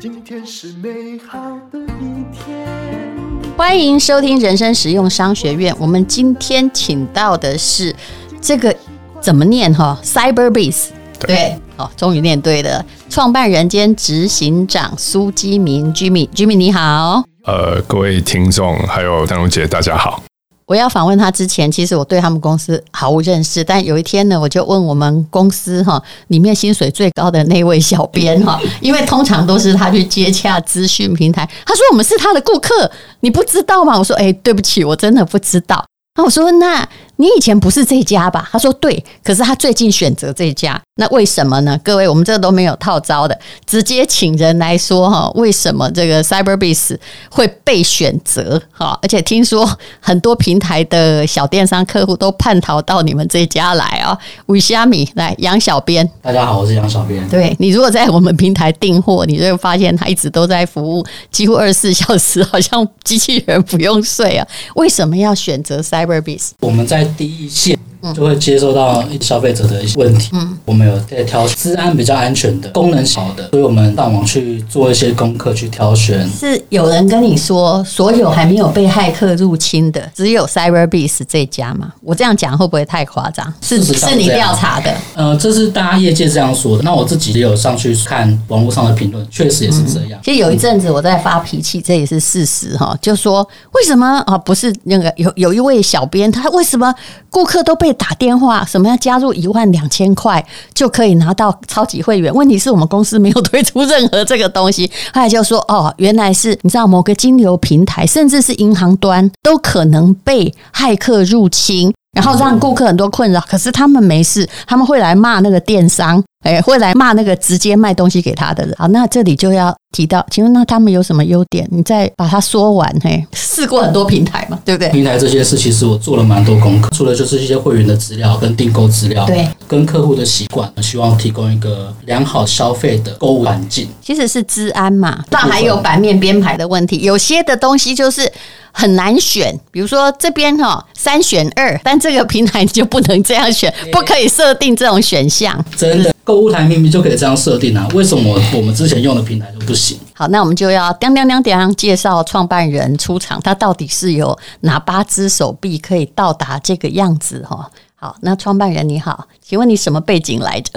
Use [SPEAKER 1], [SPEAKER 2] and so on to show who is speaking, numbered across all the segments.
[SPEAKER 1] 今天是美好的一天。
[SPEAKER 2] 欢迎收听人生实用商学院。我们今天请到的是这个怎么念哈？Cyberbase 对，哦，终于念对了。创办人兼执行长苏基明 Jimmy，Jimmy 你好。
[SPEAKER 3] 呃，各位听众还有淡如姐，大家好。
[SPEAKER 2] 我要访问他之前，其实我对他们公司毫无认识。但有一天呢，我就问我们公司哈里面薪水最高的那位小编 哈，因为通常都是他去接洽资讯平台。他说我们是他的顾客，你不知道吗？我说哎，对不起，我真的不知道。那我说那。你以前不是这家吧？他说对，可是他最近选择这家，那为什么呢？各位，我们这都没有套招的，直接请人来说哈，为什么这个 Cyberbis 会被选择？哈，而且听说很多平台的小电商客户都叛逃到你们这家来啊！为虾米来杨小编，
[SPEAKER 4] 大家好，我是杨小编。
[SPEAKER 2] 对，你如果在我们平台订货，你就会发现他一直都在服务，几乎二十四小时，好像机器人不用睡啊！为什么要选择 Cyberbis？
[SPEAKER 4] 我们在第一线。就会接收到消费者的一些问题，嗯，我们有在挑选资安比较安全的、功能好的，所以我们上网去做一些功课去挑选。
[SPEAKER 2] 是有人跟你说，所有还没有被骇客入侵的，只有 Cyberbiz 这家吗？我这样讲会不会太夸张？是是你调查的？
[SPEAKER 4] 呃，这是大家业界这样说的。那我自己也有上去看网络上的评论，确实也是这样。
[SPEAKER 2] 其实有一阵子我在发脾气，这也是事实哈。就说为什么啊？不是那个有有一位小编，他为什么？顾客都被打电话，什么要加入一万两千块就可以拿到超级会员？问题是我们公司没有推出任何这个东西。后来就说哦，原来是你知道某个金流平台，甚至是银行端都可能被骇客入侵，然后让顾客很多困扰。可是他们没事，他们会来骂那个电商。哎，会来骂那个直接卖东西给他的人。好，那这里就要提到，请问那他们有什么优点？你再把它说完。嘿，试过很多平台嘛，对不对？
[SPEAKER 4] 平台这些事，其实我做了蛮多功课，除了就是一些会员的资料跟订购资料，对，跟客户的习惯，希望提供一个良好消费的购物环境。
[SPEAKER 2] 其实是治安嘛，那还有版面编排的问题，有些的东西就是很难选，比如说这边哈三选二，但这个平台就不能这样选，不可以设定这种选项。
[SPEAKER 4] 真的。购物台明明就可以这样设定啊，为什么我们之前用的平台就不行？
[SPEAKER 2] 好，那我们就要当当当当介绍创办人出场，他到底是有哪八只手臂可以到达这个样子哈？好，那创办人你好，请问你什么背景来着？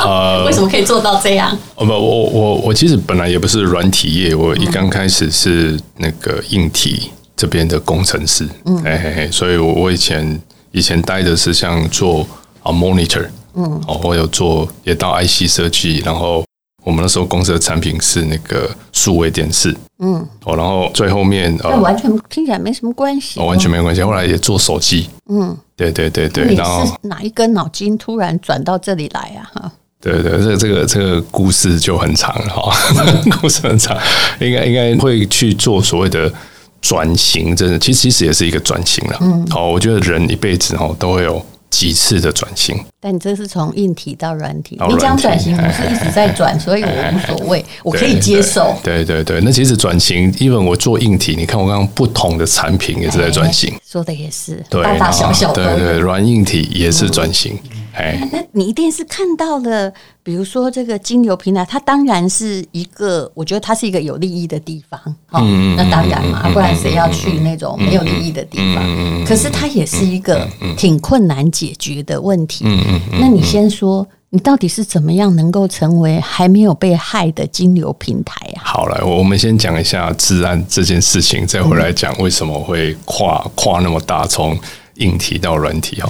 [SPEAKER 2] 呃，为什么可以做到这样？
[SPEAKER 3] 哦不，我我我其实本来也不是软体业，我一刚开始是那个硬体这边的工程师，嗯，嘿嘿嘿，所以我我以前以前待的是像做啊 monitor。嗯，哦，我有做，也到 IC 设计，然后我们那时候公司的产品是那个数位电视，嗯，哦，然后最后面，
[SPEAKER 2] 那完全听起来没什么关系，
[SPEAKER 3] 哦，完全没关系。后来也做手机，嗯，对对对对，然后
[SPEAKER 2] 哪一根脑筋突然转到这里来啊？哈，
[SPEAKER 3] 对对，这这个这个故事就很长哈，故事很长，应该应该会去做所谓的转型，真的，其实其实也是一个转型了。嗯，好，我觉得人一辈子哈都会有。几次的转型，
[SPEAKER 2] 但你这是从硬体到软体，你讲转型，我是一直在转，所以我无所谓，我可以接受。
[SPEAKER 3] 对对对，那其实转型，因为我做硬体，你看我刚刚不同的产品也是在转型，
[SPEAKER 2] 说的也是，大大小小的，
[SPEAKER 3] 对对，软硬体也是转型。哎，
[SPEAKER 2] 那你一定是看到了，比如说这个金流平台，它当然是一个，我觉得它是一个有利益的地方。嗯，那当然嘛，不然谁要去那种没有利益的地方？可是它也是一个挺困难解决的问题。嗯嗯，那你先说，你到底是怎么样能够成为还没有被害的金流平台啊？
[SPEAKER 3] 好了，我们先讲一下治安这件事情，再回来讲为什么会跨跨那么大，从硬体到软体哦。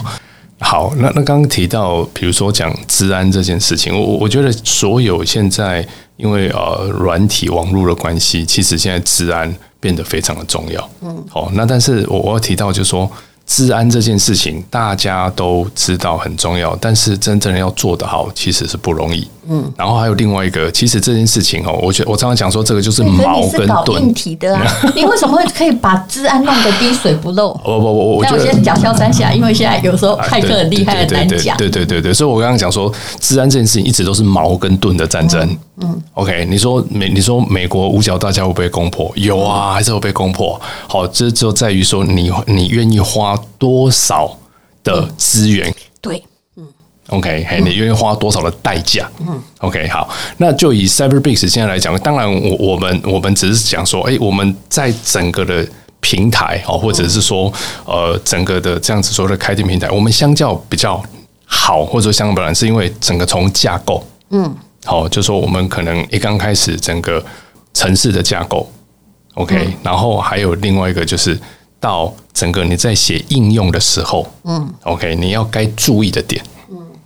[SPEAKER 3] 好，那那刚刚提到，比如说讲治安这件事情，我我觉得所有现在因为呃软体网络的关系，其实现在治安变得非常的重要。嗯，好，那但是我我要提到就是说。治安这件事情大家都知道很重要，但是真正要做得好其实是不容易。嗯，然后还有另外一个，其实这件事情哦，我觉得我常常讲说这个就是矛跟盾。
[SPEAKER 2] 硬体的啊，你为什么会可以把治安弄得滴水不漏？
[SPEAKER 3] 不不不，我
[SPEAKER 2] 我先讲萧三下，因为现在有时候骇客很厉害，很难讲。
[SPEAKER 3] 对对对对，所以我刚刚讲说治安这件事情一直都是矛跟盾的战争。嗯，OK，你说美你说美国五角大厦会不会攻破？有啊，还是会被攻破。好，这就在于说你你愿意花多少的资源？
[SPEAKER 2] 对。
[SPEAKER 3] OK，嘿，你愿意花多少的代价？嗯，OK，好，那就以 Cyberbiz 现在来讲，当然我我们我们只是讲说，哎，我们在整个的平台哦，或者是说呃整个的这样子所谓的开店平台，我们相较比较好，或者说相对本来是因为整个从架构，嗯，好，就说我们可能一刚开始整个城市的架构，OK，然后还有另外一个就是到整个你在写应用的时候，嗯，OK，你要该注意的点。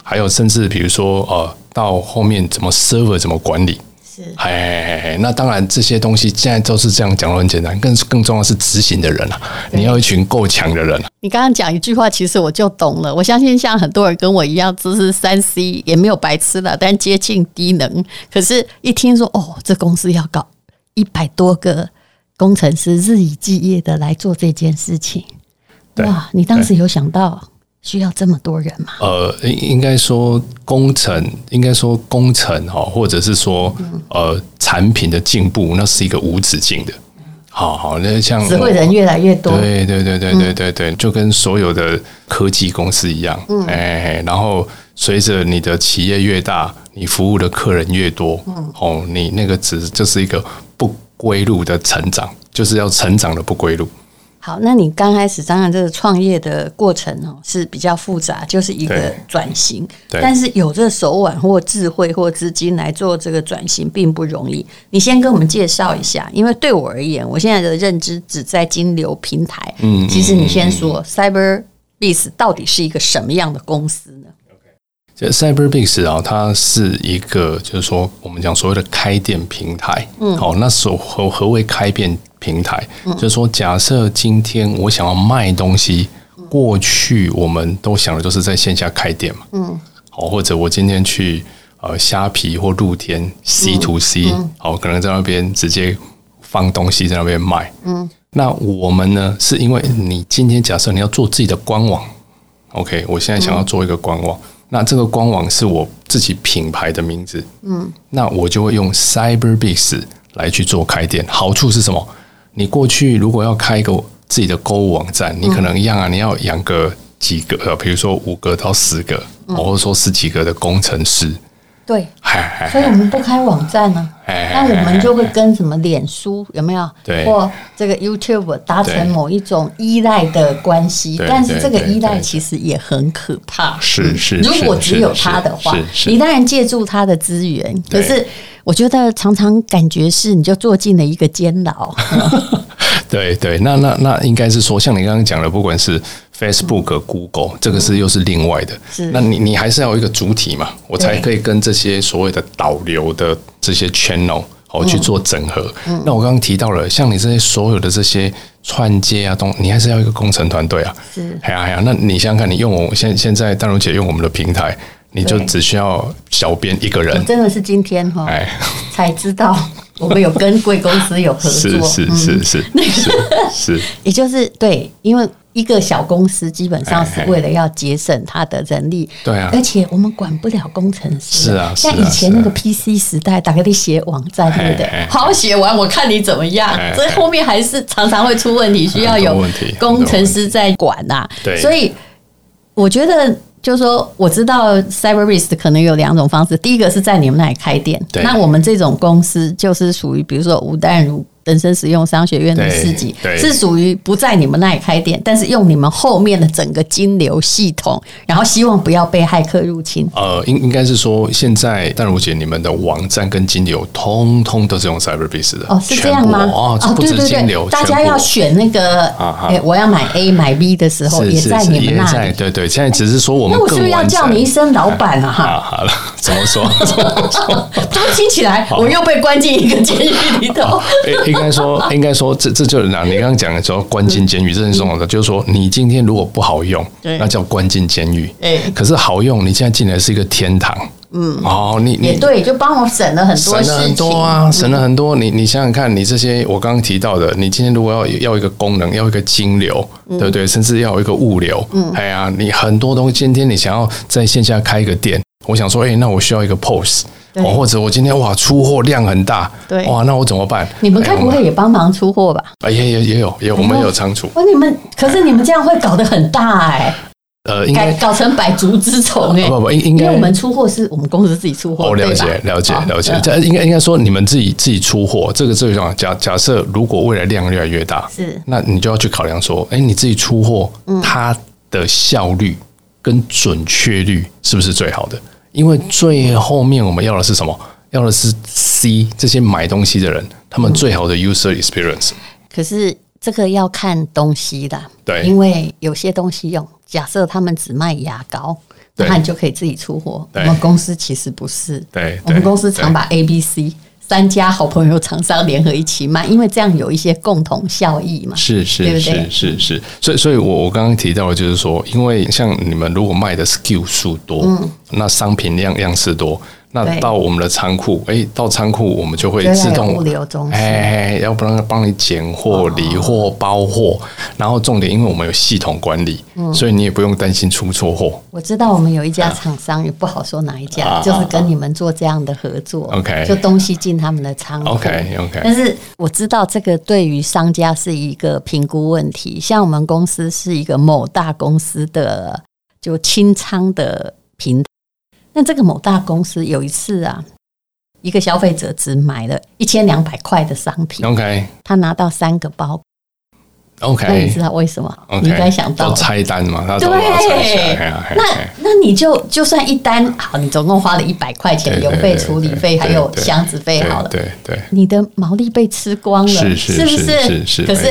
[SPEAKER 3] 还有，甚至比如说，呃，到后面怎么 server 怎么管理，是，哎，那当然这些东西现在都是这样讲的很简单，更更重要的是执行的人啊，你要一群够强的人。
[SPEAKER 2] 你刚刚讲一句话，其实我就懂了。我相信像很多人跟我一样，只是三 C 也没有白吃的，但接近低能。可是，一听说哦，这公司要搞一百多个工程师，日以继夜的来做这件事情，哇，你当时有想到？需要这么多人吗？
[SPEAKER 3] 呃，应应该说工程，应该说工程哈，或者是说呃产品的进步，那是一个无止境的。好好，那像
[SPEAKER 2] 只会人越来越多，
[SPEAKER 3] 对对对对对对对，就跟所有的科技公司一样，嗯，哎，然后随着你的企业越大，你服务的客人越多，嗯，哦，你那个只就是一个不归路的成长，就是要成长的不归路。
[SPEAKER 2] 好，那你刚开始当然这个创业的过程哦是比较复杂，就是一个转型。但是有这个手腕或智慧或资金来做这个转型并不容易。你先跟我们介绍一下，因为对我而言，我现在的认知只在金流平台。嗯，其实你先说 Cyberbiz 到底是一个什么样的公司呢
[SPEAKER 3] ？OK，就 Cyberbiz 啊，它是一个就是说我们讲所谓的开店平台。嗯，好，那所何何谓开店？平台就是说，假设今天我想要卖东西，过去我们都想的都是在线下开店嘛，嗯，好，或者我今天去呃虾皮或露天 C to C，好，可能在那边直接放东西在那边卖，嗯，那我们呢，是因为你今天假设你要做自己的官网，OK，我现在想要做一个官网，那这个官网是我自己品牌的名字，嗯，那我就会用 CyberBase 来去做开店，好处是什么？你过去如果要开一个自己的购物网站，你可能一样啊，你要养个几个，比如说五个到十个，或者说十几个的工程师。
[SPEAKER 2] 对，所以我们不开网站呢，那我们就会跟什么脸书有没有？对，或这个 YouTube 达成某一种依赖的关系，但是这个依赖其实也很可怕。
[SPEAKER 3] 是是，
[SPEAKER 2] 如果只有他的话，你当然借助他的资源，可是。我觉得常常感觉是你就坐进了一个监牢。
[SPEAKER 3] 对对，那那那应该是说，像你刚刚讲的，不管是 Facebook、Google，这个是又是另外的。是，那你你还是要有一个主体嘛，我才可以跟这些所谓的导流的这些 channel 哦去做整合。那我刚刚提到了，像你这些所有的这些串接啊，东，你还是要一个工程团队啊。是，哎呀哎呀，那你想想看，你用我现现在淡如姐用我们的平台。你就只需要小编一个人，
[SPEAKER 2] 真的是今天哈才知道 我们有跟贵公司有合作，
[SPEAKER 3] 是是是是，那个是，
[SPEAKER 2] 也就是对，因为一个小公司基本上是为了要节省他的人力，对啊，而且我们管不了工程师，是啊，像以前那个 PC 时代，打给你写网站，对不对？好，写完我看你怎么样，所以后面还是常常会出问题，需要有工程师在管呐，对，所以我觉得。就是说，我知道 CyberRisk 可能有两种方式。第一个是在你们那里开店，那我们这种公司就是属于，比如说吴淡如。人生使用商学院的四级是属于不在你们那里开店，但是用你们后面的整个金流系统，然后希望不要被骇客入侵。
[SPEAKER 3] 呃，应应该是说，现在淡如姐你们的网站跟金流通通都是用 Cyberbiz 的
[SPEAKER 2] 哦，是这样吗？
[SPEAKER 3] 哦，不止金流，
[SPEAKER 2] 大家要选那个哎，我要买 A 买 B 的时候，也在你们那里。
[SPEAKER 3] 对对，现在只是说我们，
[SPEAKER 2] 那我是不是要叫你一声老板啊哈？
[SPEAKER 3] 好了，怎么说？怎么说？
[SPEAKER 2] 怎么听起来我又被关进一个监狱里头？
[SPEAKER 3] 应该说，应该说，这这就是哪？你刚刚讲的时候，关进监狱，这很重要的，就是说，你今天如果不好用，那叫关进监狱。哎，可是好用，你现在进来是一个天堂。嗯，哦，你
[SPEAKER 2] 你对，就帮我省了很多，省了很多
[SPEAKER 3] 啊，省了很多。你你想想看，你这些我刚刚提到的，你今天如果要要一个功能，要一个金流，对不对？甚至要有一个物流。嗯，哎呀，你很多东西，今天你想要在线下开一个店，我想说，哎，那我需要一个 POS。对或者我今天哇出货量很大，对哇，那我怎么办？
[SPEAKER 2] 你们该不会也帮忙出货吧？
[SPEAKER 3] 哎，也也也有，也有，我们有仓储。
[SPEAKER 2] 不，你们可是你们这样会搞得很大哎、欸。
[SPEAKER 3] 呃，应
[SPEAKER 2] 该搞成百足之虫哎，
[SPEAKER 3] 不不，应应该
[SPEAKER 2] 因为我们出货是我们公司自己出货，
[SPEAKER 3] 哦，了解了解了解，这应该应该说你们自己自己出货，这个这个讲假假设如果未来量越来越大，
[SPEAKER 2] 是，
[SPEAKER 3] 那你就要去考量说，哎，你自己出货，它的效率跟准确率是不是最好的？因为最后面我们要的是什么？要的是 C 这些买东西的人，他们最好的 user experience。
[SPEAKER 2] 可是这个要看东西的，
[SPEAKER 3] 对，
[SPEAKER 2] 因为有些东西用。假设他们只卖牙膏，那你就可以自己出货。我们公司其实不是，
[SPEAKER 3] 对，
[SPEAKER 2] 我们公司常把 A、B、C 三家好朋友厂商联合一起卖，因为这样有一些共同效益嘛。
[SPEAKER 3] 是是是是是，是，所以所以我我刚刚提到的就是说，因为像你们如果卖的 SKU 数多，嗯，那商品量样式多。那到我们的仓库，哎、欸，到仓库我们就会自动
[SPEAKER 2] 物流中心，
[SPEAKER 3] 哎，要不然帮你拣货、理货、包货，然后重点，因为我们有系统管理，嗯、所以你也不用担心出错货。
[SPEAKER 2] 我知道我们有一家厂商，也不好说哪一家，啊、就是跟你们做这样的合作。OK，、啊、就东西进他们的仓库。
[SPEAKER 3] OK OK，
[SPEAKER 2] 但是我知道这个对于商家是一个评估问题。像我们公司是一个某大公司的就清仓的平台。那这个某大公司有一次啊，一个消费者只买了一千两百块的商品
[SPEAKER 3] ，OK，
[SPEAKER 2] 他拿到三个包。
[SPEAKER 3] OK，
[SPEAKER 2] 那你知道为什么？Okay, 你应该想到
[SPEAKER 3] 拆单嘛？他
[SPEAKER 2] 对，那那你就就算一单好，你总共花了一百块钱邮费、处理费还有箱子费，好了，
[SPEAKER 3] 对对，
[SPEAKER 2] 你的毛利被吃光了，是是是不是？
[SPEAKER 3] 是是，
[SPEAKER 2] 可是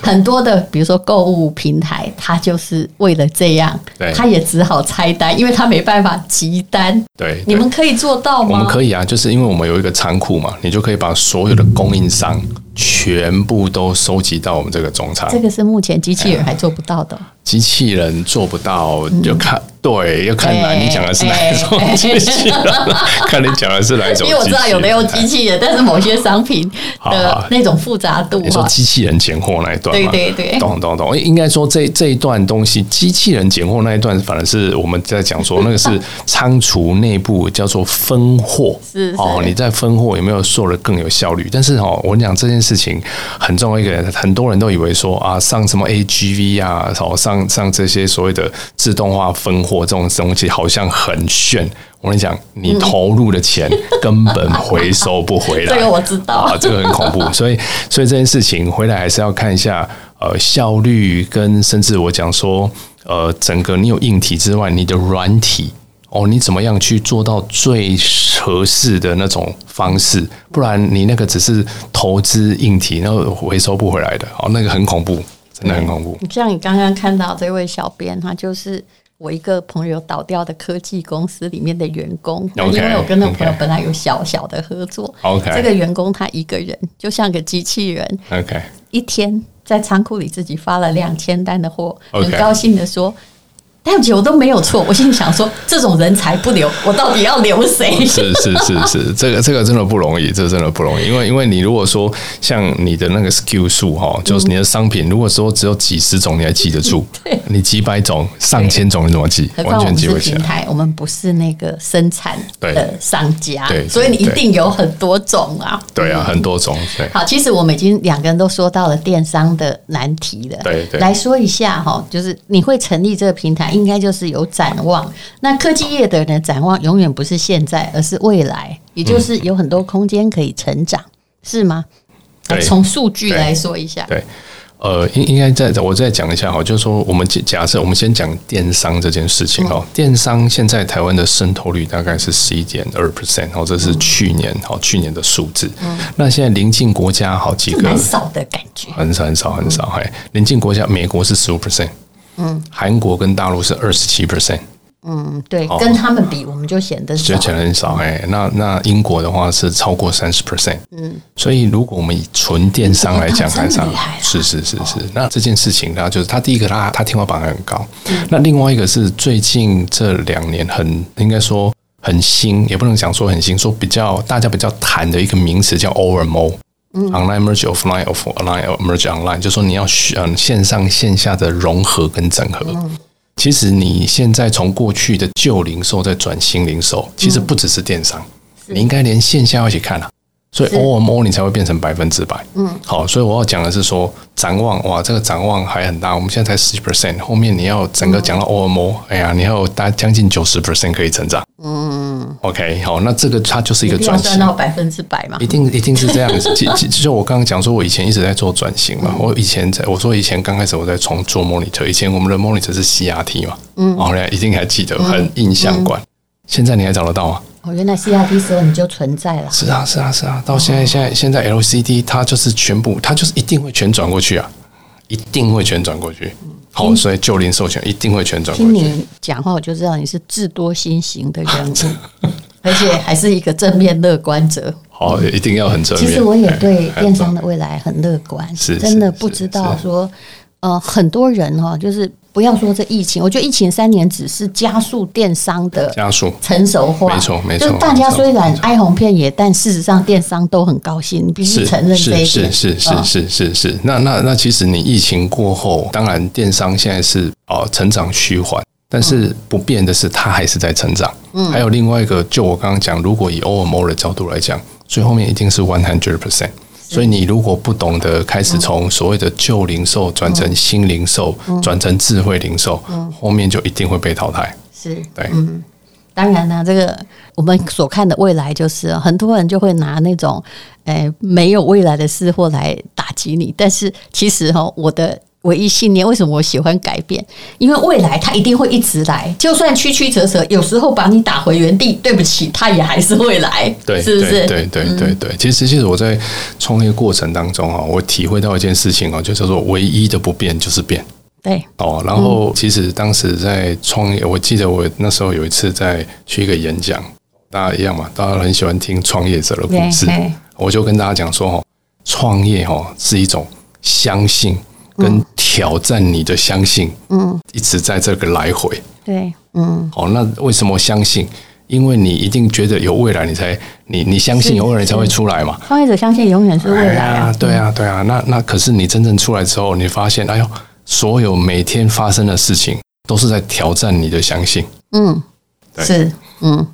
[SPEAKER 2] 很多的，比如说购物平台，它就是为了这样，它也只好拆单，因为它没办法集单。
[SPEAKER 3] 对，
[SPEAKER 2] 你们可以做到吗？
[SPEAKER 3] 我们可以啊，就是因为我们有一个仓库嘛，你就可以把所有的供应商。全部都收集到我们这个总厂，
[SPEAKER 2] 这个是目前机器人还做不到的。
[SPEAKER 3] 机器人做不到，就看对，要看来你讲的是哪一种 机器人，看你讲的是哪一种。
[SPEAKER 2] 因为我知道有的用机器人，但是某些商品的那种复杂度，
[SPEAKER 3] 你说机器人拣货那一段，
[SPEAKER 2] 对对对，
[SPEAKER 3] 懂懂懂。应该说这这一段东西，机器人拣货那一段，反而是我们在讲说那个是仓储内部叫做分货，
[SPEAKER 2] 是
[SPEAKER 3] 哦，你在分货有没有做的更有效率？但是哦，我讲这件事情很重要一个，很多人都以为说啊，上什么 AGV 啊，哦上。像像这些所谓的自动化分货这种东西，好像很炫。我跟你讲，你投入的钱根本回收不回来。
[SPEAKER 2] 这个我知道啊，
[SPEAKER 3] 这个很恐怖。所以，所以这件事情回来还是要看一下呃效率，跟甚至我讲说呃整个你有硬体之外，你的软体哦，你怎么样去做到最合适的那种方式？不然你那个只是投资硬体，然后回收不回来的哦，那个很恐怖。真的很恐怖。
[SPEAKER 2] 像你刚刚看到这位小编，他就是我一个朋友倒掉的科技公司里面的员工。Okay, 因为我跟那个朋友本来有小小的合作。OK，这个员工他一个人就像个机器人。OK，一天在仓库里自己发了两千单的货，很高兴的说。但我都没有错，我心里想说，这种人才不留，我到底要留谁？
[SPEAKER 3] 是是是是，这个这个真的不容易，这个、真的不容易，因为因为你如果说像你的那个 SKU 数哈，就是你的商品，如果说只有几十种，你还记得住？你几百种、上千种，你怎么记？完全记不起来。
[SPEAKER 2] 平台，我们不是那个生产的商家，对，所以你一定有很多种啊。
[SPEAKER 3] 对啊，很多种。对，
[SPEAKER 2] 好，其实我们已经两个人都说到了电商的难题了。
[SPEAKER 3] 对对，
[SPEAKER 2] 来说一下哈，就是你会成立这个平台。应该就是有展望。那科技业的人的展望永远不是现在，而是未来，也就是有很多空间可以成长，是吗？从数据来说一下。
[SPEAKER 3] 对，呃，应应该再我再讲一下哈，就是说我们假设我们先讲电商这件事情哈，电商现在台湾的渗透率大概是十一点二 percent，哦，这是去年哈去年的数字。那现在邻近国家好几个，
[SPEAKER 2] 很少的感觉，
[SPEAKER 3] 很少很少很少。嘿，邻近国家美国是十五 percent。嗯，韩国跟大陆是二十七 percent。
[SPEAKER 2] 嗯，对，跟他们比，我们就显得少，
[SPEAKER 3] 显得很少。哎，那那英国的话是超过三十 percent。嗯，所以如果我们以纯电商来讲，还上是是是是。那这件事情呢，就是它第一个，它它天花板很高。那另外一个是最近这两年很应该说很新，也不能讲说很新，说比较大家比较谈的一个名词叫 OMO。Online merge offline of online merge online，就是说你要嗯线上线下的融合跟整合。其实你现在从过去的旧零售在转新零售，其实不只是电商，你应该连线下一起看啊。所以 OMO 你才会变成百分之百。嗯，好，所以我要讲的是说展望，哇，这个展望还很大。我们现在才十 percent，后面你要整个讲到 OMO，哎呀，你要有大概将近九十 percent 可以成长。嗯，OK，好，那这个它就是一个转型
[SPEAKER 2] 到百分之百嘛？
[SPEAKER 3] 一定一定是这样子。就就我刚刚讲说，我以前一直在做转型嘛。我以前在我说以前刚开始我在从做 monitor，以前我们的 monitor 是 CRT 嘛，嗯，哦，一定还记得，很印象馆。现在你还找得到吗？
[SPEAKER 2] 哦，原来 CRT 时候你就存在了。
[SPEAKER 3] 是啊，是啊，是啊。到现在，现在，现在 LCD 它就是全部，它就是一定会全转过去啊，一定会全转过去。好，所以旧零授权一定会全转过去。听
[SPEAKER 2] 你讲话，我就知道你是智多星型的人物，而且还是一个正面乐观者。
[SPEAKER 3] 好，一定要很正面。
[SPEAKER 2] 其实我也对电商的未来很乐观，是真的不知道说，呃，很多人哈，就是。不要说这疫情，我觉得疫情三年只是加速电商的加速成熟化，
[SPEAKER 3] 没错没错。
[SPEAKER 2] 就大家虽然哀鸿遍野，但事实上电商都很高兴，你必须承认这一点。
[SPEAKER 3] 是是是是是是是。那那那其实你疫情过后，当然电商现在是哦成长趋缓，但是不变的是它还是在成长。嗯。还有另外一个，就我刚刚讲，如果以 OMO 的角度来讲，最后面一定是 one hundred percent。所以你如果不懂得开始从所谓的旧零售转成新零售，转成智慧零售，后面就一定会被淘汰。
[SPEAKER 2] 是，对，嗯，当然呢，这个我们所看的未来就是很多人就会拿那种，诶，没有未来的事货来打击你，但是其实哈，我的。唯一信念，为什么我喜欢改变？因为未来它一定会一直来，就算曲曲折折，有时候把你打回原地，对不起，它也还是会来，对，是不是？
[SPEAKER 3] 对对对对。其实，其实我在创业过程当中啊，我体会到一件事情哦，就是说，唯一的不变就是变。
[SPEAKER 2] 对
[SPEAKER 3] 哦，然后其实当时在创业，我记得我那时候有一次在去一个演讲，大家一样嘛，大家很喜欢听创业者的故事，我就跟大家讲说哦，创业哦是一种相信。跟挑战你的相信，嗯，一直在这个来回，
[SPEAKER 2] 对，嗯，
[SPEAKER 3] 好，那为什么相信？因为你一定觉得有未来，你才你你相信有未来，你才会出来嘛。
[SPEAKER 2] 创业者相信永远是未来啊，
[SPEAKER 3] 对啊，对啊。那那可是你真正出来之后，你发现，哎呦，所有每天发生的事情都是在挑战你的相信。
[SPEAKER 2] 嗯，是，嗯，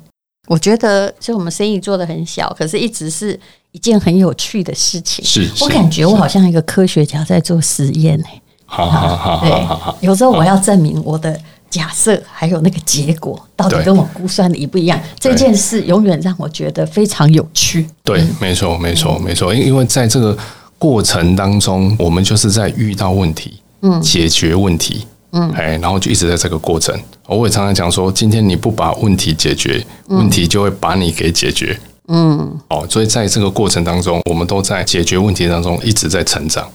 [SPEAKER 2] 我觉得就我们生意做的很小，可是一直是。一件很有趣的事情，
[SPEAKER 3] 是
[SPEAKER 2] 我感觉我好像一个科学家在做实验呢。
[SPEAKER 3] 好好好，
[SPEAKER 2] 对，有时候我要证明我的假设还有那个结果到底跟我估算的一不一样。这件事永远让我觉得非常有趣。
[SPEAKER 3] 对，没错，没错，没错。因因为在这个过程当中，我们就是在遇到问题，嗯，解决问题，嗯，哎，然后就一直在这个过程。我也常常讲说，今天你不把问题解决，问题就会把你给解决。嗯，哦，所以在这个过程当中，我们都在解决问题当中一直在成长。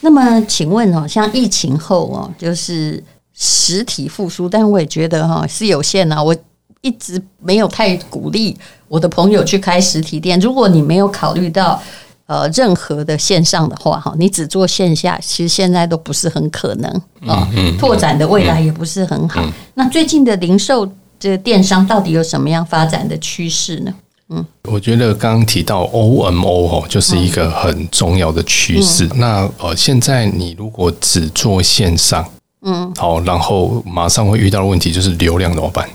[SPEAKER 2] 那么，请问哦，像疫情后哦，就是实体复苏，但我也觉得哈是有限啊。我一直没有太鼓励我的朋友去开实体店。如果你没有考虑到呃任何的线上的话哈，你只做线下，其实现在都不是很可能啊。拓展的未来也不是很好。那最近的零售这个电商到底有什么样发展的趋势呢？
[SPEAKER 3] 嗯，我觉得刚刚提到 OMO 哦，就是一个很重要的趋势。嗯、那呃，现在你如果只做线上，嗯，好，然后马上会遇到的问题就是流量怎么办？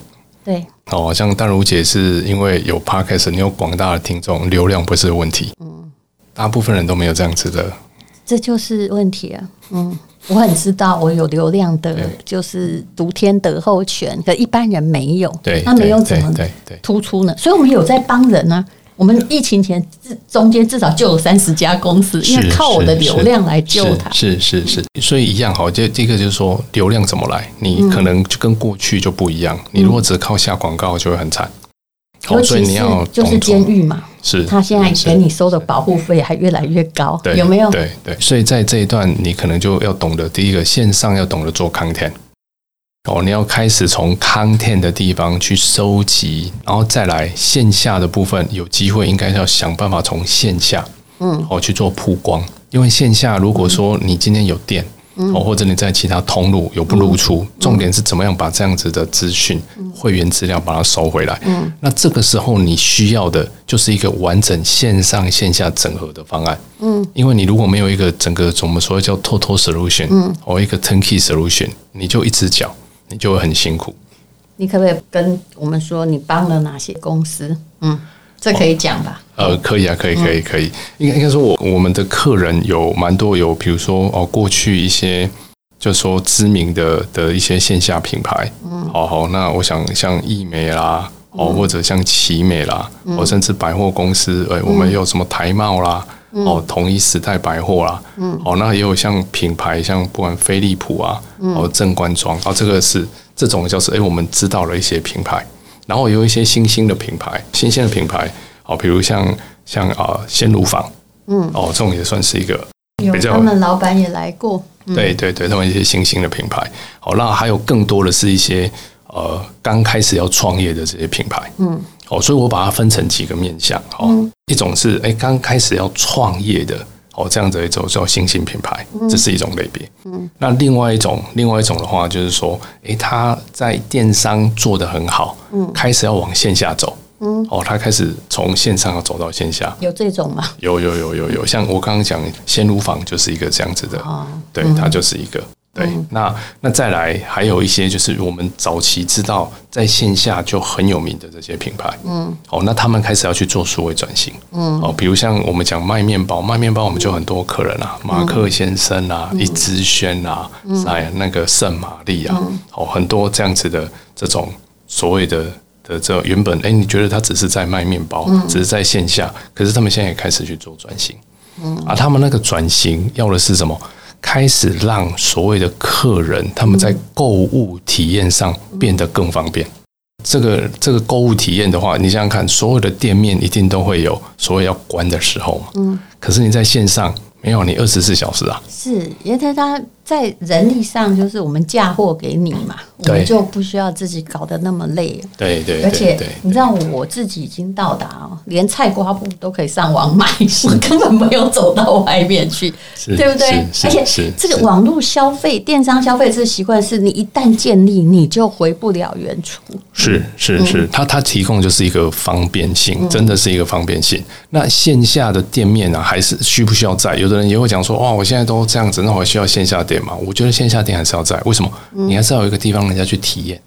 [SPEAKER 2] 对，
[SPEAKER 3] 哦，像淡如姐是因为有 Podcast，你有广大的听众，流量不是问题。嗯，大部分人都没有这样子的，
[SPEAKER 2] 这就是问题啊。嗯。我很知道，我有流量的，就是独天得厚权，可一般人没有。
[SPEAKER 3] 对，
[SPEAKER 2] 那没有怎么突出呢？所以我们有在帮人呢、啊。我们疫情前至中间至少就有三十家公司，因为靠我的流量来救它。
[SPEAKER 3] 是是是，所以一样好。就这个就是说，流量怎么来？你可能就跟过去就不一样。你如果只靠下广告，就会很惨。
[SPEAKER 2] 好，所以你要就是监狱嘛。是，他现在给你收的保护费还越来越高，有没有？
[SPEAKER 3] 对对，所以在这一段，你可能就要懂得第一个线上要懂得做 content 哦，你要开始从 content 的地方去收集，然后再来线下的部分，有机会应该要想办法从线下嗯哦去做曝光，因为线下如果说你今天有店。哦，或者你在其他通路有不露出，重点是怎么样把这样子的资讯、会员资料把它收回来。嗯，那这个时候你需要的就是一个完整线上线下整合的方案。嗯，因为你如果没有一个整个我们所谓叫 total solution，嗯，或一个 turnkey solution，你就一只脚，你就会很辛苦。
[SPEAKER 2] 你可不可以跟我们说，你帮了哪些公司？嗯。这可以讲吧？
[SPEAKER 3] 呃，可以啊，可以，可以，可以。应该应该说我我们的客人有蛮多有，比如说哦，过去一些就是说知名的的一些线下品牌，嗯，好好，那我想像易美啦，哦，或者像奇美啦，哦，甚至百货公司，哎，我们有什么台贸啦，哦，统一时代百货啦，嗯，哦，那也有像品牌，像不管飞利浦啊，哦，正官庄，哦，这个是这种就是哎，我们知道了一些品牌，然后有一些新兴的品牌，新兴的品牌。哦，比如像像啊，鲜乳坊，嗯，哦，这种也算是一个比较，
[SPEAKER 2] 他们老板也来过，
[SPEAKER 3] 嗯、对对对，他们一些新兴的品牌，好，那还有更多的是一些呃刚开始要创业的这些品牌，嗯，哦，所以我把它分成几个面向，哦，嗯、一种是哎刚开始要创业的，哦，这样子一种叫新兴品牌，这是一种类别，嗯，那另外一种另外一种的话就是说，哎，他在电商做得很好，嗯，开始要往线下走。嗯，哦，他开始从线上要走到线下，
[SPEAKER 2] 有这种吗？
[SPEAKER 3] 有有有有有，像我刚刚讲鲜乳坊就是一个这样子的，哦、对，它就是一个。对，嗯、那那再来还有一些就是我们早期知道在线下就很有名的这些品牌，嗯，哦，那他们开始要去做数位转型，嗯，哦，比如像我们讲卖面包，卖面包我们就很多客人啊，马克先生啊，一枝轩啊，哎，那个圣玛丽啊，哦，很多这样子的这种所谓的。的这原本哎，你觉得他只是在卖面包，嗯、只是在线下，可是他们现在也开始去做转型，嗯，啊，他们那个转型要的是什么？开始让所谓的客人他们在购物体验上变得更方便。嗯、这个这个购物体验的话，你想想看，所有的店面一定都会有所谓要关的时候嘛，嗯，可是你在线上。没有，你二十四小时啊？
[SPEAKER 2] 是，因为他他在人力上就是我们嫁祸给你嘛，我们就不需要自己搞得那么累。
[SPEAKER 3] 对对，
[SPEAKER 2] 而且你知道我自己已经到达哦，连菜瓜布都可以上网买，我根本没有走到外面去，对不对？而且这个网络消费、电商消费这习惯，是你一旦建立，你就回不了原处。
[SPEAKER 3] 是是是，它它提供就是一个方便性，真的是一个方便性。那线下的店面啊，还是需不需要在？有的人也会讲说，哇，我现在都这样子，那我需要线下店吗？我觉得线下店还是要在，为什么？你还是要有一个地方人家去体验。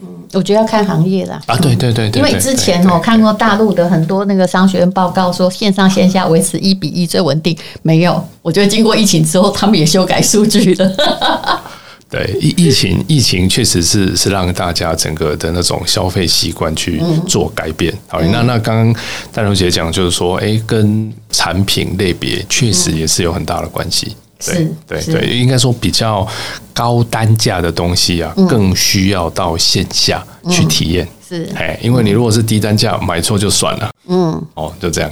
[SPEAKER 2] 嗯，我觉得要看行业啦。
[SPEAKER 3] 啊，对对对对。
[SPEAKER 2] 因为之前我看过大陆的很多那个商学院报告，说线上线下维持一比一最稳定。没有，我觉得经过疫情之后，他们也修改数据了。
[SPEAKER 3] 对，疫疫情疫情确实是是让大家整个的那种消费习惯去做改变。好，那那刚刚戴荣姐讲就是说，哎，跟产品类别确实也是有很大的关系。对对对，应该说比较高单价的东西啊，更需要到线下去体验。是，哎，因为你如果是低单价买错就算了。嗯，哦，就这样。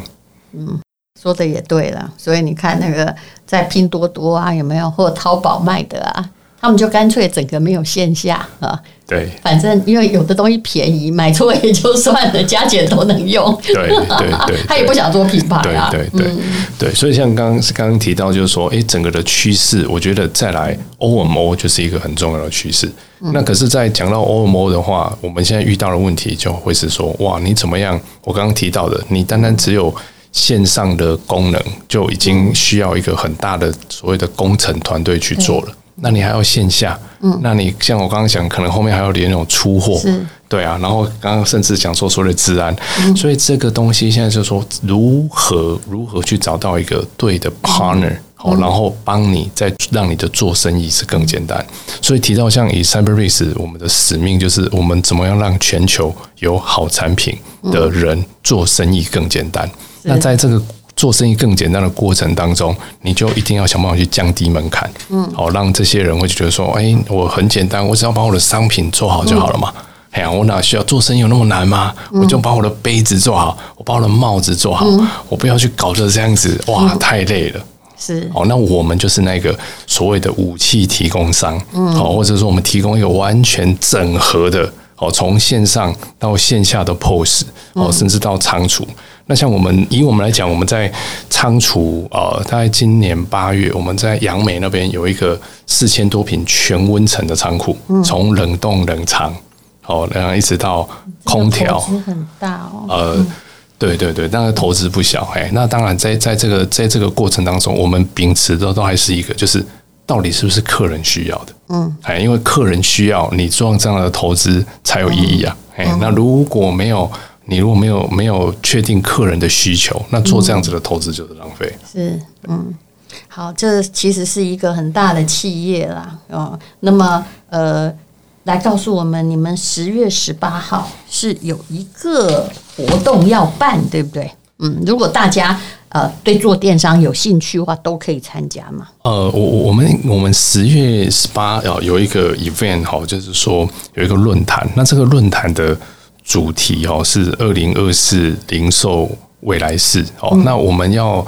[SPEAKER 2] 嗯，说的也对了。所以你看那个在拼多多啊，有没有或淘宝卖的啊？他们就干脆整个没有线下啊，
[SPEAKER 3] 对，
[SPEAKER 2] 反正因为有的东西便宜，买错也就算了，加减都能用。
[SPEAKER 3] 对对 对，
[SPEAKER 2] 他也不想做品牌啊。
[SPEAKER 3] 对对对对，所以像刚刚刚刚提到，就是说，哎，整个的趋势，我觉得再来 OMO 就是一个很重要的趋势。那可是，在讲到 OMO 的话，我们现在遇到的问题就会是说，哇，你怎么样？我刚刚提到的，你单单只有线上的功能，就已经需要一个很大的所谓的工程团队去做了。那你还要线下，嗯，那你像我刚刚讲，可能后面还要连那种出货，是，对啊，然后刚刚甚至讲说所谓的治安，嗯、所以这个东西现在就是说如何如何去找到一个对的 partner，好、嗯，然后帮你再让你的做生意是更简单。所以提到像以 CyberRace，我们的使命就是我们怎么样让全球有好产品的人做生意更简单。嗯、那在这个做生意更简单的过程当中，你就一定要想办法去降低门槛，嗯，好让这些人会觉得说，哎，我很简单，我只要把我的商品做好就好了嘛。哎呀，我哪需要做生意有那么难吗？我就把我的杯子做好，我把我的帽子做好，我不要去搞得这样子，哇，太累了。是，哦，那我们就是那个所谓的武器提供商，嗯，好，或者说我们提供一个完全整合的，哦，从线上到线下的 POS，哦，甚至到仓储。那像我们以我们来讲，我们在仓储，呃，大概今年八月，我们在杨梅那边有一个四千多平全温层的仓库，从冷冻冷藏，哦，然后一直到空调，投资很大哦。呃，对对对，那个投资不小，哎，那当然在在这个在这个过程当中，我们秉持的都还是一个，就是到底是不是客人需要的，嗯，哎，因为客人需要，你做这样的投资才有意义啊，哎，那如果没有。你如果没有没有确定客人的需求，那做这样子的投资就是浪费。
[SPEAKER 2] 是，嗯，好，这其实是一个很大的企业啦，哦，那么呃，来告诉我们，你们十月十八号是有一个活动要办，对不对？嗯，如果大家呃对做电商有兴趣的话，都可以参加嘛。
[SPEAKER 3] 呃，我我们我们十月十八要有一个 event 哈，就是说有一个论坛，那这个论坛的。主题哦是二零二四零售未来式哦，嗯、那我们要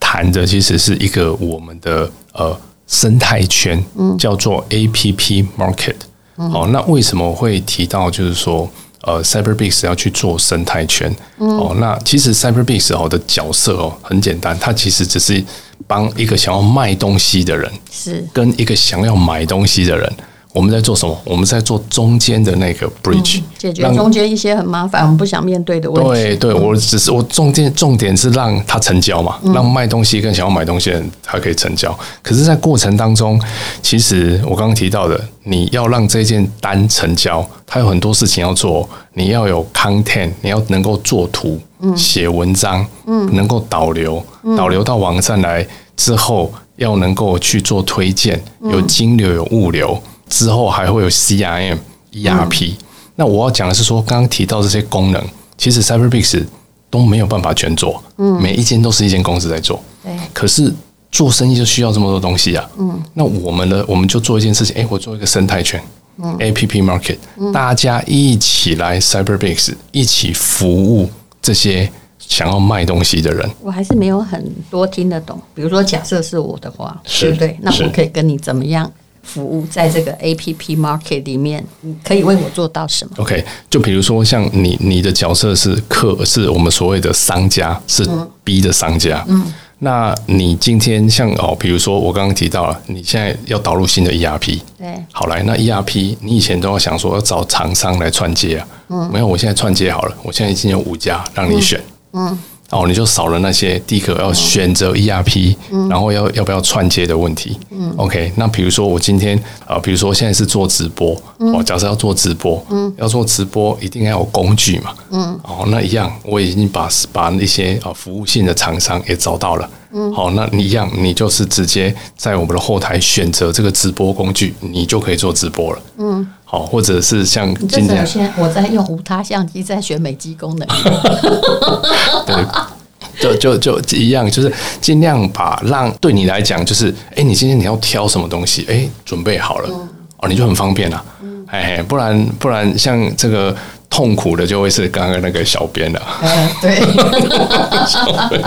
[SPEAKER 3] 谈的其实是一个我们的呃生态圈，嗯，叫做 APP Market。哦，那为什么会提到就是说呃，cyberbis 要去做生态圈？哦，那其实 Cyberbiz 哦的角色哦很简单，它其实只是帮一个想要卖东西的人，是跟一个想要买东西的人。我们在做什么？我们在做中间的那个 bridge，、嗯、解决中间一些很麻烦、我们不想面对的问题。对对，我只是我重点重点是让他成交嘛，让卖东西跟想要买东西的人他可以成交。可是，在过程当中，其实我刚刚提到的，你要让这件单成交，它有很多事情要做。你要有 content，你要能够做图、写文章，能够导流，导流到网站来之后，要能够去做推荐，有金流，有物流。之后还会有 CRM、ERP。那我要讲的是说，刚刚提到这些功能，其实 CyberBix 都没有办法全做。嗯，每一间都是一间公司在做。对。可是做生意就需要这么多东西啊。嗯。那我们呢？我们就做一件事情。哎，我做一个生态圈。嗯。APP Market，大家一起来 Cyberbiz，一起服务这些想要卖东西的人。
[SPEAKER 2] 我还是没有很多听得懂。比如说，假设是我的话，对不对？那我可以跟你怎么样？服务在这个 APP Market 里面，你可以为我做到什么
[SPEAKER 3] ？OK，就比如说像你，你的角色是客，是我们所谓的商家，是 B 的商家。嗯，那你今天像哦，比如说我刚刚提到了，你现在要导入新的 ERP，对，好来，那 ERP 你以前都要想说要找厂商来串接啊，嗯，没有，我现在串接好了，我现在已经有五家让你选，嗯。嗯哦，你就少了那些第一个要选择 ERP，嗯，然后要要不要串接的问题。嗯，OK，那比如说我今天啊，比如说现在是做直播，哦，假设要做直播，嗯，要做直播一定要有工具嘛，嗯，哦，那一样我已经把把那些啊服务性的厂商也找到了，嗯，好，那你一样你就是直接在我们的后台选择这个直播工具，你就可以做直播了，嗯。好，或者是像今天，
[SPEAKER 2] 我在用无他相机，在选美肌功能。
[SPEAKER 3] 对，就就就一样，就是尽量把让对你来讲，就是哎，你今天你要挑什么东西，哎，准备好了，嗯、哦，你就很方便了。哎、嗯，不然不然，像这个痛苦的就会是刚刚那个小编了。嗯，对。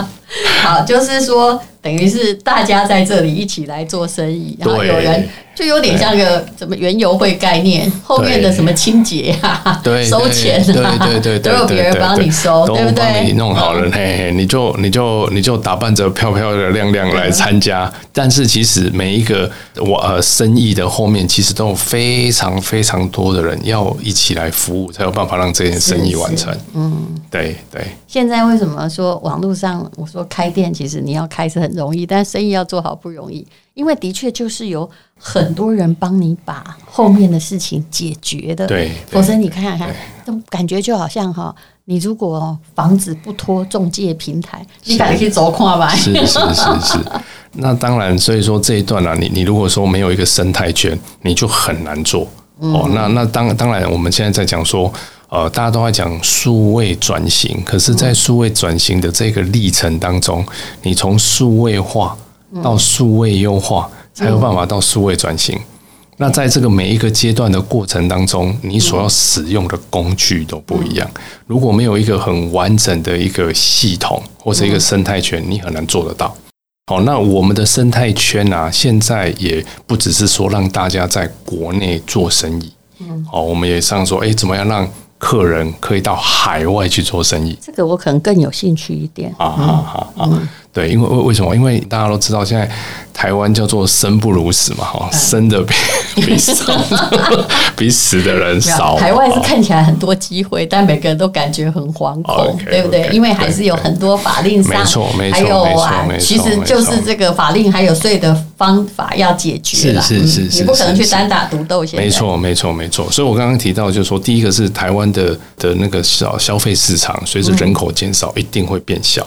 [SPEAKER 2] 好，就是说，等于是大家在这里一起来做生意，然后有人。就有点像个什么原油会概念，后面的什么清洁啊、收钱啊，对对对，都有别人帮你收，对不对？你弄好了，嘿嘿，你就你就你就打扮着漂漂亮亮来参加。但是其实每一个我呃生意的后面，其实都有非常非常多的人要一起来服务，才有办法让这件生意完成。嗯，对对。现在为什么说网络上我说开店，其实你要开是很容易，但生意要做好不容易。因为的确就是有很多人帮你把后面的事情解决的，对，否则你看看看，这感觉就好像哈，你如果房子不托中介平台，你敢去走跨吧？
[SPEAKER 3] 是是是是，那当然，所以说这一段呢，你你如果说没有一个生态圈，你就很难做哦。那那当当然，我们现在在讲说，呃，大家都在讲数位转型，可是，在数位转型的这个历程当中，你从数位化。到数位优化，才有办法到数位转型。那在这个每一个阶段的过程当中，你所要使用的工具都不一样。如果没有一个很完整的一个系统或者一个生态圈，你很难做得到。好，那我们的生态圈啊，现在也不只是说让大家在国内做生意。嗯，好，我们也想说，哎，怎么样让客人可以到海外去做生意？
[SPEAKER 2] 这个我可能更有兴趣一点。
[SPEAKER 3] 啊啊啊啊！对，因为为为什么？因为大家都知道，现在台湾叫做生不如死嘛，哈，生的比比死 比死的人少。
[SPEAKER 2] 台湾是看起来很多机会，但每个人都感觉很惶恐，对不对？因为还是有很多法令上，
[SPEAKER 3] 没错，没错，
[SPEAKER 2] 还有啊，其实就是这个法令还有税的方法要解决了，
[SPEAKER 3] 是是是，
[SPEAKER 2] 你不可能去单打独斗。
[SPEAKER 3] 没错，没错，没错。所以我刚刚提到，就是说，第一个是台湾的的那个小消费市场，随着人口减少，一定会变小。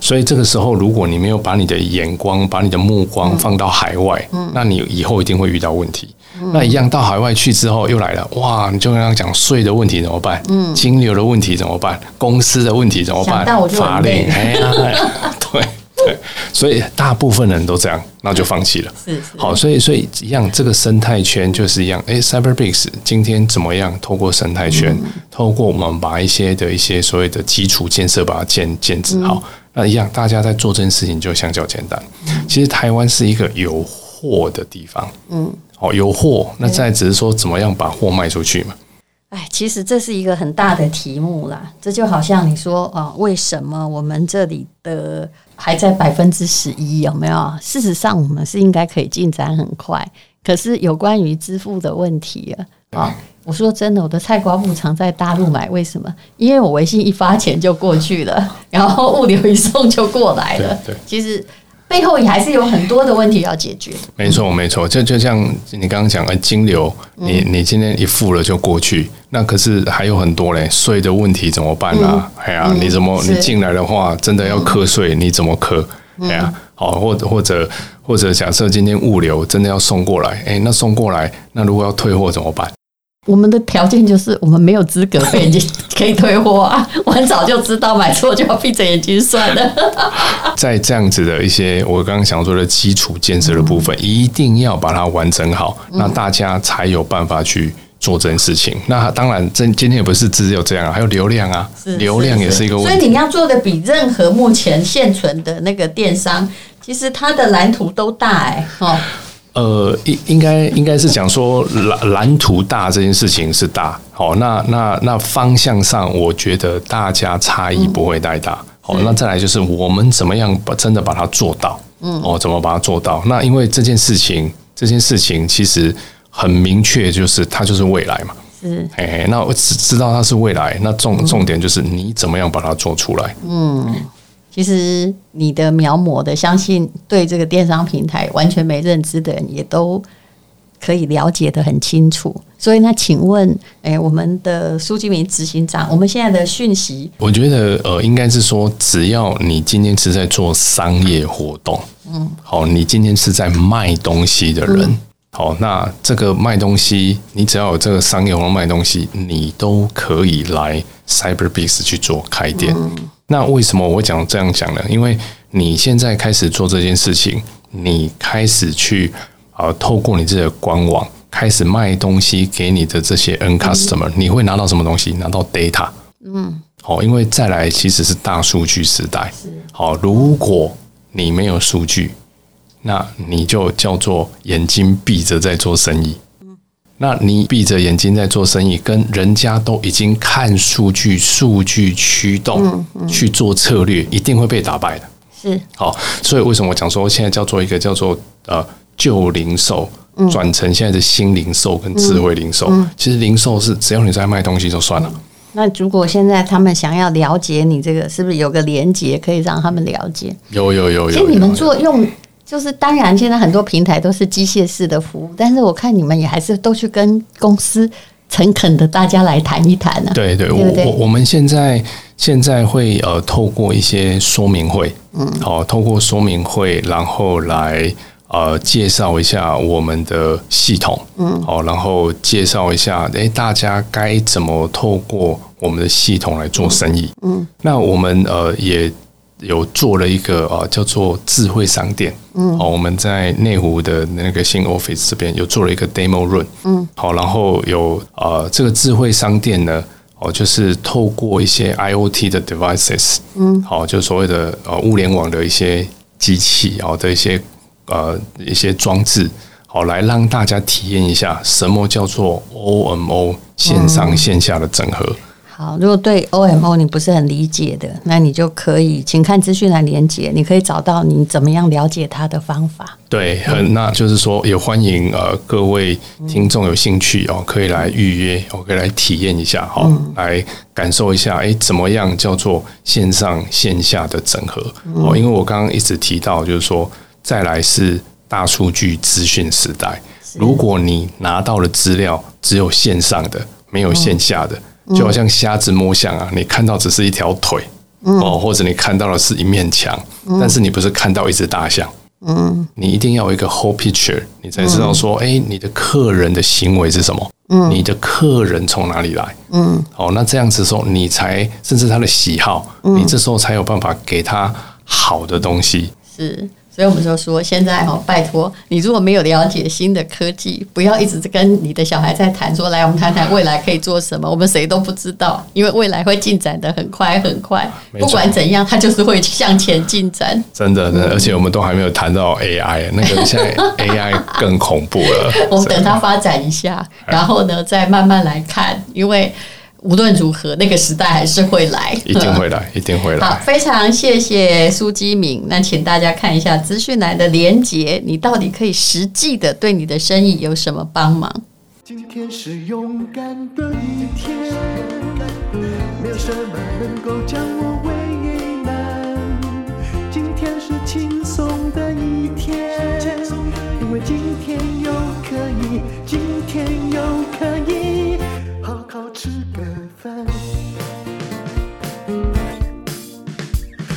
[SPEAKER 3] 所以这个时候，如果你没有把你的眼光、把你的目光放到海外，嗯，那你以后一定会遇到问题。嗯、那一样到海外去之后，又来了，哇！你就刚刚讲税的问题怎么办？嗯，金流的问题怎么办？公司的问题怎么办？法令，哎呀，对对，所以大部分人都这样，那就放弃了。是，是好，所以所以一样，这个生态圈就是一样。哎，Cyberbiz 今天怎么样？透过生态圈，嗯、透过我们把一些的一些所谓的基础建设把它建建置好。嗯那一样，大家在做这件事情就相较简单。其实台湾是一个有货的地方，嗯，哦，有货，那再只是说怎么样把货卖出去嘛。
[SPEAKER 2] 哎，其实这是一个很大的题目啦。这就好像你说啊，为什么我们这里的还在百分之十一？有没有？事实上，我们是应该可以进展很快。可是有关于支付的问题啊，啊。我说真的，我的菜瓜布常在大陆买，为什么？因为我微信一发钱就过去了，然后物流一送就过来了。对，对，其实背后也还是有很多的问题要解决。
[SPEAKER 3] 没错，没错，就就像你刚刚讲的金流，你你今天一付了就过去，那可是还有很多嘞，税的问题怎么办啊？哎呀，你怎么你进来的话，真的要课税，你怎么课？哎呀，好，或者或者或者假设今天物流真的要送过来，哎，那送过来，那如果要退货怎么办？
[SPEAKER 2] 我们的条件就是我们没有资格被人家 可以退货啊！我很早就知道买错就要闭着眼睛算了。
[SPEAKER 3] 在这样子的一些我刚刚想说的基础建设的部分，一定要把它完成好，那大家才有办法去做这件事情。那当然，这今天也不是只有这样，啊还有流量啊，流量也是一个问题。
[SPEAKER 2] 所以你要做的比任何目前现存的那个电商，其实它的蓝图都大哎、欸，哦。
[SPEAKER 3] 呃，应应该应该是讲说蓝蓝图大这件事情是大，好，那那那方向上，我觉得大家差异不会太大，好，那再来就是我们怎么样把真的把它做到，嗯，哦，怎么把它做到？那因为这件事情，这件事情其实很明确，就是它就是未来嘛，是，哎，那我只知道它是未来，那重重点就是你怎么样把它做出来，嗯。
[SPEAKER 2] 其实你的描摹的，相信对这个电商平台完全没认知的人，也都可以了解得很清楚。所以，那请问，哎，我们的苏金明执行长，我们现在的讯息，
[SPEAKER 3] 我觉得，呃，应该是说，只要你今天是在做商业活动，嗯，好，你今天是在卖东西的人，好，那这个卖东西，你只要有这个商业活动卖东西，你都可以来 Cyberbees 去做开店。那为什么我讲这样讲呢？因为你现在开始做这件事情，你开始去啊，透过你自己的官网开始卖东西给你的这些 N customer，你会拿到什么东西？拿到 data。嗯。好，因为再来其实是大数据时代。好，如果你没有数据，那你就叫做眼睛闭着在做生意。那你闭着眼睛在做生意，跟人家都已经看数据、数据驱动去做策略，一定会被打败的。是好，所以为什么我讲说现在叫做一个叫做呃旧零售转成现在的新零售跟智慧零售？其实零售是只要你在卖东西就算了。
[SPEAKER 2] 那如果现在他们想要了解你这个，是不是有个连接可以让他们了解？
[SPEAKER 3] 有有有有。
[SPEAKER 2] 其实你们做用。就是当然，现在很多平台都是机械式的服务，但是我看你们也还是都去跟公司诚恳的大家来谈一谈呢、啊。
[SPEAKER 3] 对对，对对我我们现在现在会呃透过一些说明会，嗯，好，透过说明会，然后来呃介绍一下我们的系统，嗯，好，然后介绍一下，诶，大家该怎么透过我们的系统来做生意，嗯，那我们呃也。有做了一个啊，叫做智慧商店。嗯，好，我们在内湖的那个新 office 这边有做了一个 demo run。嗯，好，然后有啊，这个智慧商店呢，哦，就是透过一些 IoT 的 devices。嗯，好，就所谓的呃物联网的一些机器啊的一些呃一些装置，好，来让大家体验一下什么叫做 OMO 线上线下的整合。
[SPEAKER 2] 好，如果对 OMO 你不是很理解的，那你就可以请看资讯来连接，你可以找到你怎么样了解它的方法。
[SPEAKER 3] 对，很，那就是说也欢迎呃各位听众有兴趣哦，可以来预约，我可以来体验一下哈，嗯、来感受一下，哎，怎么样叫做线上线下的整合哦？因为我刚刚一直提到，就是说再来是大数据资讯时代，如果你拿到了资料只有线上的，没有线下的。嗯就好像瞎子摸象啊，你看到只是一条腿，哦，或者你看到的是一面墙，但是你不是看到一只大象，嗯，你一定要有一个 whole picture，你才知道说，哎，你的客人的行为是什么，嗯，你的客人从哪里来，嗯，哦，那这样子说，你才甚至他的喜好，你这时候才有办法给他好的东西，
[SPEAKER 2] 是。所以我们就说，现在哈，拜托你，如果没有了解新的科技，不要一直跟你的小孩在谈说，来，我们谈谈未来可以做什么。我们谁都不知道，因为未来会进展的很快很快。不管怎样，它就是会向前进展。
[SPEAKER 3] 真的，真的，而且我们都还没有谈到 AI，那个现在 AI 更恐怖了。
[SPEAKER 2] 我们等它发展一下，然后呢，再慢慢来看，因为。无论如何，那个时代还是会来，
[SPEAKER 3] 一定会来，一定会来。
[SPEAKER 2] 好，非常谢谢苏基明。那请大家看一下资讯栏的连结，你到底可以实际的对你的生意有什么帮忙？
[SPEAKER 1] 今天是勇敢的一天，没有什么能够将我为难。今天是轻松的一天，因为今天又可以，今天又可以